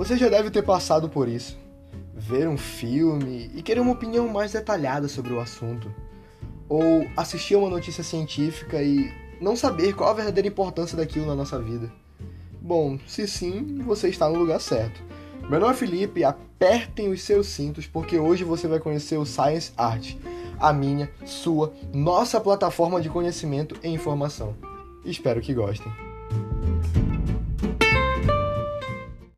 Você já deve ter passado por isso. Ver um filme e querer uma opinião mais detalhada sobre o assunto. Ou assistir uma notícia científica e não saber qual a verdadeira importância daquilo na nossa vida. Bom, se sim, você está no lugar certo. Meu nome é Felipe, apertem os seus cintos porque hoje você vai conhecer o Science Art, a minha, sua, nossa plataforma de conhecimento e informação. Espero que gostem.